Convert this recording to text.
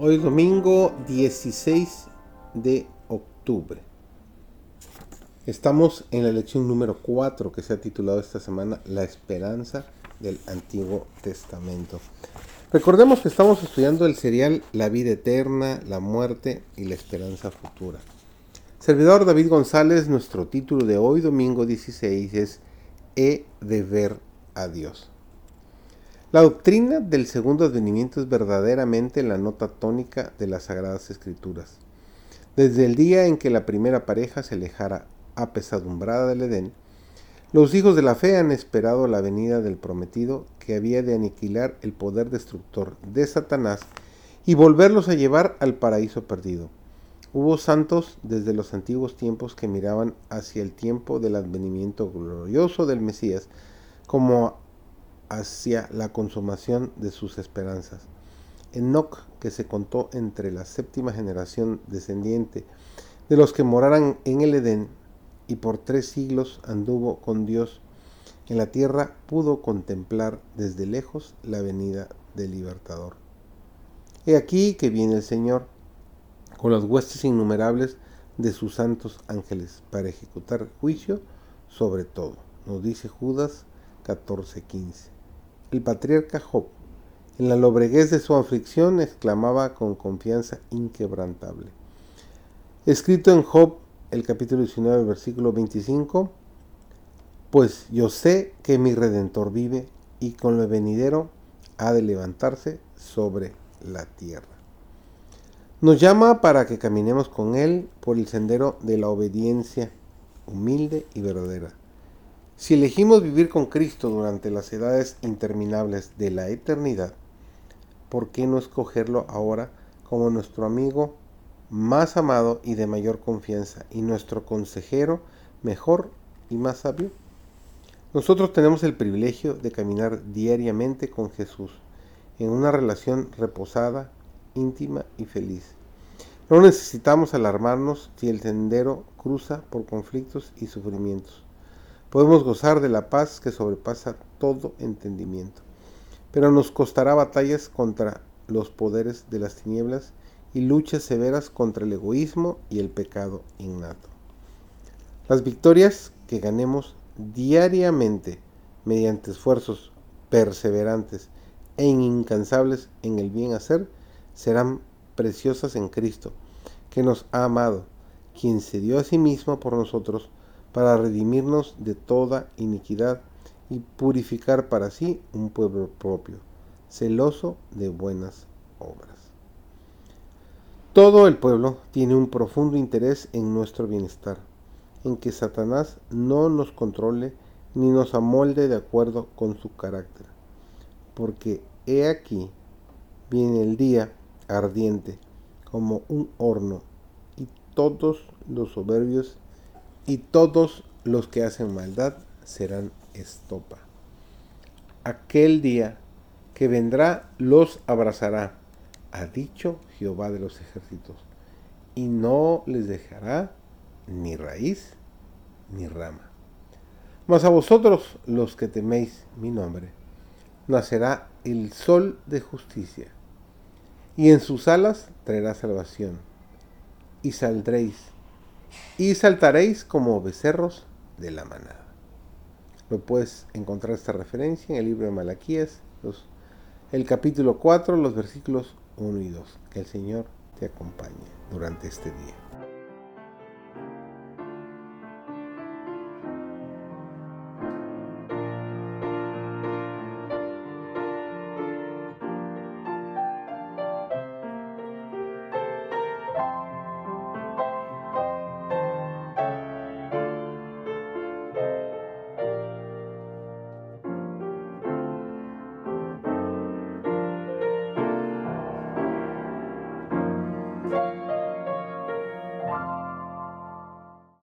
Hoy domingo 16 de octubre. Estamos en la lección número 4 que se ha titulado esta semana La esperanza del Antiguo Testamento. Recordemos que estamos estudiando el serial La vida eterna, la muerte y la esperanza futura. Servidor David González, nuestro título de hoy, domingo 16, es He de ver a Dios. La doctrina del segundo advenimiento es verdaderamente la nota tónica de las Sagradas Escrituras. Desde el día en que la primera pareja se alejara apesadumbrada del Edén, los hijos de la fe han esperado la venida del prometido que había de aniquilar el poder destructor de Satanás y volverlos a llevar al paraíso perdido. Hubo santos desde los antiguos tiempos que miraban hacia el tiempo del advenimiento glorioso del Mesías como hacia la consumación de sus esperanzas. Enoch, que se contó entre la séptima generación descendiente de los que moraran en el Edén, y por tres siglos anduvo con Dios en la tierra, pudo contemplar desde lejos la venida del libertador. He aquí que viene el Señor con las huestes innumerables de sus santos ángeles para ejecutar juicio sobre todo, nos dice Judas 14:15. El patriarca Job, en la lobreguez de su aflicción, exclamaba con confianza inquebrantable. Escrito en Job, el capítulo 19, versículo 25, pues yo sé que mi redentor vive y con lo venidero ha de levantarse sobre la tierra. Nos llama para que caminemos con Él por el sendero de la obediencia humilde y verdadera si elegimos vivir con Cristo durante las edades interminables de la eternidad, ¿por qué no escogerlo ahora como nuestro amigo más amado y de mayor confianza y nuestro consejero mejor y más sabio? Nosotros tenemos el privilegio de caminar diariamente con Jesús en una relación reposada, íntima y feliz. No necesitamos alarmarnos si el sendero cruza por conflictos y sufrimientos podemos gozar de la paz que sobrepasa todo entendimiento. Pero nos costará batallas contra los poderes de las tinieblas y luchas severas contra el egoísmo y el pecado innato. Las victorias que ganemos diariamente mediante esfuerzos perseverantes e incansables en el bien hacer serán preciosas en Cristo, que nos ha amado, quien se dio a sí mismo por nosotros para redimirnos de toda iniquidad y purificar para sí un pueblo propio, celoso de buenas obras. Todo el pueblo tiene un profundo interés en nuestro bienestar, en que Satanás no nos controle ni nos amolde de acuerdo con su carácter, porque he aquí viene el día ardiente como un horno y todos los soberbios y todos los que hacen maldad serán estopa. Aquel día que vendrá los abrazará, ha dicho Jehová de los ejércitos, y no les dejará ni raíz ni rama. Mas a vosotros los que teméis mi nombre, nacerá el sol de justicia, y en sus alas traerá salvación, y saldréis y saltaréis como becerros de la manada. Lo puedes encontrar esta referencia en el libro de Malaquías, el capítulo 4, los versículos 1 y 2. Que el Señor te acompañe durante este día.